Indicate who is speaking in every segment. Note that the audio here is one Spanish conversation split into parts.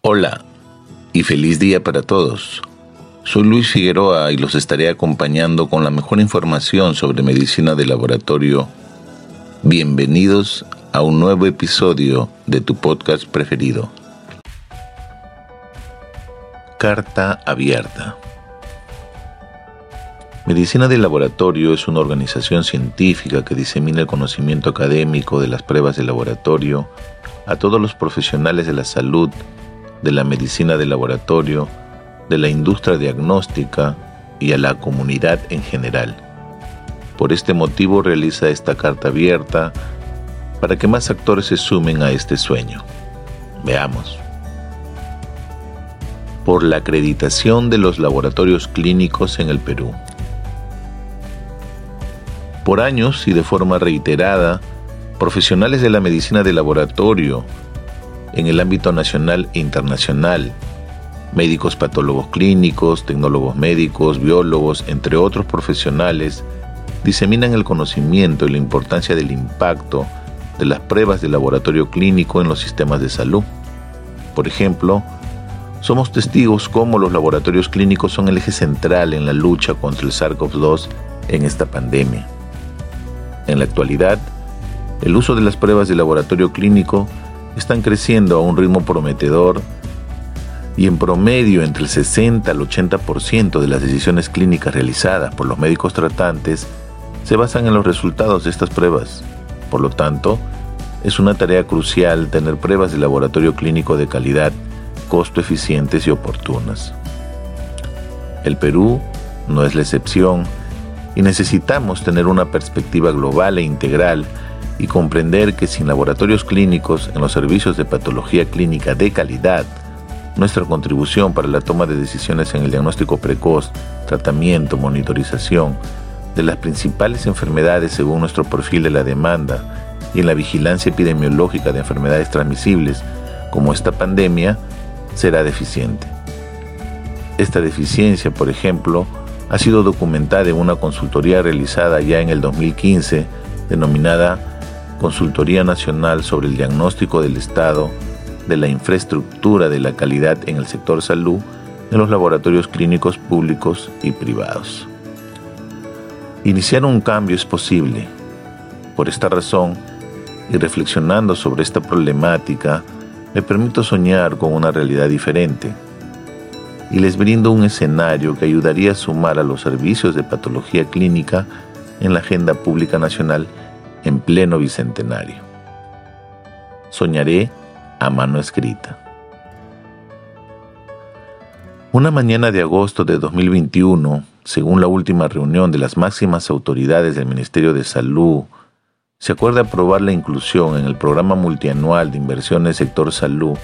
Speaker 1: Hola y feliz día para todos. Soy Luis Figueroa y los estaré acompañando con la mejor información sobre medicina de laboratorio. Bienvenidos a un nuevo episodio de tu podcast preferido. Carta abierta. Medicina de Laboratorio es una organización científica que disemina el conocimiento académico de las pruebas de laboratorio a todos los profesionales de la salud, de la medicina de laboratorio, de la industria diagnóstica y a la comunidad en general. Por este motivo realiza esta carta abierta para que más actores se sumen a este sueño. Veamos. Por la acreditación de los laboratorios clínicos en el Perú. Por años y de forma reiterada, profesionales de la medicina de laboratorio en el ámbito nacional e internacional, médicos patólogos clínicos, tecnólogos médicos, biólogos, entre otros profesionales, diseminan el conocimiento y la importancia del impacto de las pruebas de laboratorio clínico en los sistemas de salud. Por ejemplo, somos testigos cómo los laboratorios clínicos son el eje central en la lucha contra el SARS-CoV-2 en esta pandemia. En la actualidad, el uso de las pruebas de laboratorio clínico están creciendo a un ritmo prometedor y en promedio entre el 60 al 80% de las decisiones clínicas realizadas por los médicos tratantes se basan en los resultados de estas pruebas. Por lo tanto, es una tarea crucial tener pruebas de laboratorio clínico de calidad, costo eficientes y oportunas. El Perú no es la excepción y necesitamos tener una perspectiva global e integral y comprender que sin laboratorios clínicos en los servicios de patología clínica de calidad, nuestra contribución para la toma de decisiones en el diagnóstico precoz, tratamiento, monitorización de las principales enfermedades según nuestro perfil de la demanda y en la vigilancia epidemiológica de enfermedades transmisibles como esta pandemia será deficiente. Esta deficiencia, por ejemplo, ha sido documentada en una consultoría realizada ya en el 2015 denominada Consultoría Nacional sobre el Diagnóstico del Estado de la Infraestructura de la Calidad en el Sector Salud en los laboratorios clínicos públicos y privados. Iniciar un cambio es posible. Por esta razón, y reflexionando sobre esta problemática, me permito soñar con una realidad diferente y les brindo un escenario que ayudaría a sumar a los servicios de patología clínica en la agenda pública nacional en pleno bicentenario. Soñaré a mano escrita. Una mañana de agosto de 2021, según la última reunión de las máximas autoridades del Ministerio de Salud, se acuerda aprobar la inclusión en el programa multianual de inversiones sector salud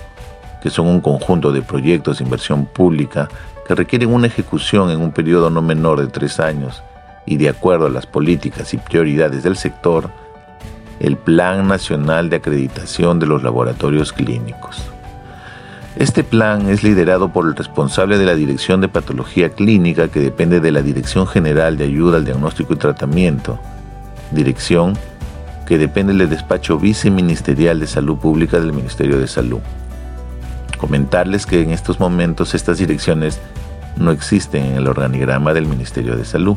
Speaker 1: que son un conjunto de proyectos de inversión pública que requieren una ejecución en un periodo no menor de tres años y de acuerdo a las políticas y prioridades del sector, el Plan Nacional de Acreditación de los Laboratorios Clínicos. Este plan es liderado por el responsable de la Dirección de Patología Clínica que depende de la Dirección General de Ayuda al Diagnóstico y Tratamiento, dirección que depende del despacho viceministerial de Salud Pública del Ministerio de Salud. Comentarles que en estos momentos estas direcciones no existen en el organigrama del Ministerio de Salud.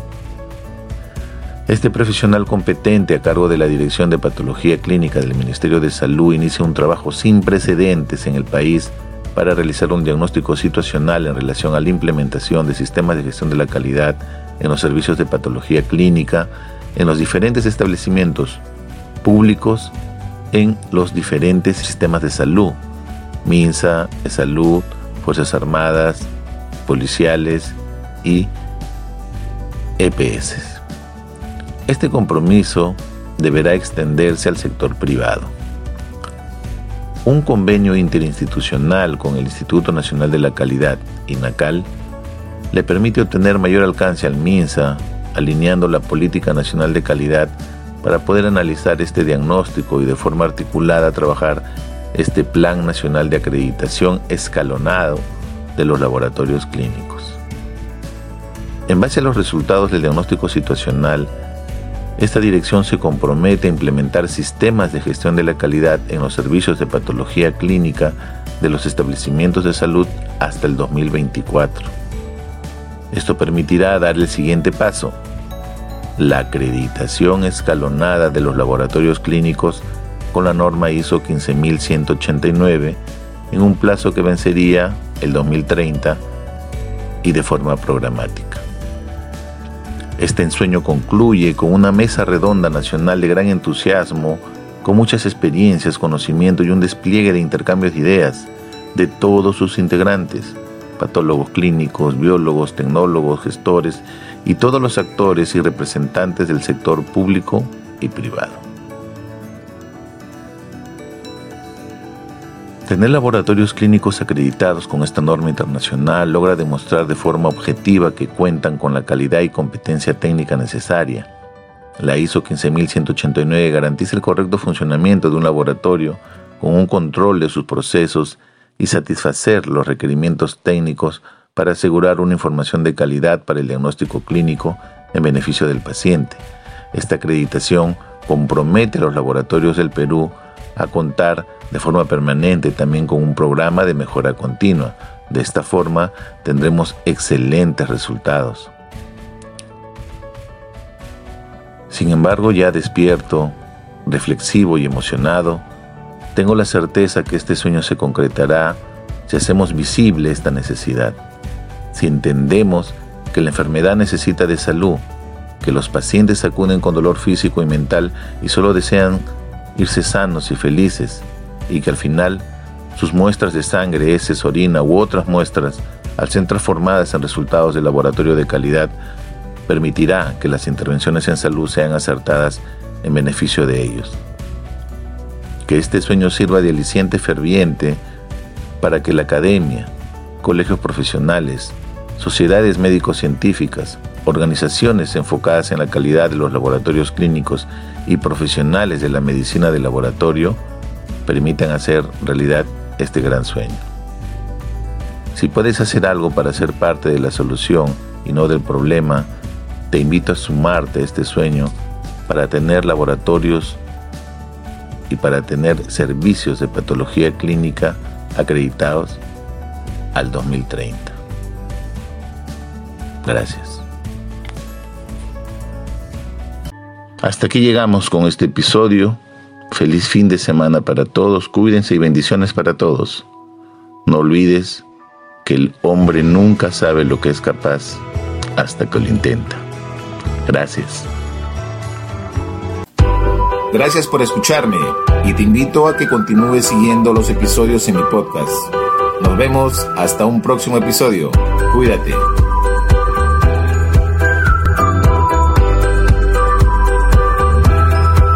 Speaker 1: Este profesional competente a cargo de la Dirección de Patología Clínica del Ministerio de Salud inicia un trabajo sin precedentes en el país para realizar un diagnóstico situacional en relación a la implementación de sistemas de gestión de la calidad en los servicios de patología clínica en los diferentes establecimientos públicos en los diferentes sistemas de salud MINSA, Salud, Fuerzas Armadas, policiales y EPS. Este compromiso deberá extenderse al sector privado. un convenio interinstitucional con el Instituto Nacional de la Calidad, INACAL, le permite obtener mayor alcance al MINSA, alineando la política nacional de calidad para poder analizar este diagnóstico y de forma articulada trabajar este Plan Nacional de Acreditación escalonado de los laboratorios clínicos. En base a los resultados del diagnóstico situacional, esta dirección se compromete a implementar sistemas de gestión de la calidad en los servicios de patología clínica de los establecimientos de salud hasta el 2024. Esto permitirá dar el siguiente paso, la acreditación escalonada de los laboratorios clínicos con la norma ISO 15189 en un plazo que vencería el 2030 y de forma programática. Este ensueño concluye con una mesa redonda nacional de gran entusiasmo, con muchas experiencias, conocimiento y un despliegue de intercambios de ideas de todos sus integrantes, patólogos clínicos, biólogos, tecnólogos, gestores y todos los actores y representantes del sector público y privado. Tener laboratorios clínicos acreditados con esta norma internacional logra demostrar de forma objetiva que cuentan con la calidad y competencia técnica necesaria. La ISO 15189 garantiza el correcto funcionamiento de un laboratorio con un control de sus procesos y satisfacer los requerimientos técnicos para asegurar una información de calidad para el diagnóstico clínico en beneficio del paciente. Esta acreditación compromete a los laboratorios del Perú a contar de forma permanente también con un programa de mejora continua. De esta forma tendremos excelentes resultados. Sin embargo, ya despierto, reflexivo y emocionado, tengo la certeza que este sueño se concretará si hacemos visible esta necesidad, si entendemos que la enfermedad necesita de salud, que los pacientes acuden con dolor físico y mental y solo desean irse sanos y felices, y que al final sus muestras de sangre, heces, orina u otras muestras, al ser transformadas en resultados de laboratorio de calidad, permitirá que las intervenciones en salud sean acertadas en beneficio de ellos. Que este sueño sirva de aliciente ferviente para que la academia, colegios profesionales, sociedades médico-científicas, organizaciones enfocadas en la calidad de los laboratorios clínicos y profesionales de la medicina de laboratorio permitan hacer realidad este gran sueño. Si puedes hacer algo para ser parte de la solución y no del problema, te invito a sumarte a este sueño para tener laboratorios y para tener servicios de patología clínica acreditados al 2030. Gracias. Hasta aquí llegamos con este episodio Feliz fin de semana para todos, cuídense y bendiciones para todos. No olvides que el hombre nunca sabe lo que es capaz hasta que lo intenta. Gracias.
Speaker 2: Gracias por escucharme y te invito a que continúes siguiendo los episodios en mi podcast. Nos vemos hasta un próximo episodio. Cuídate.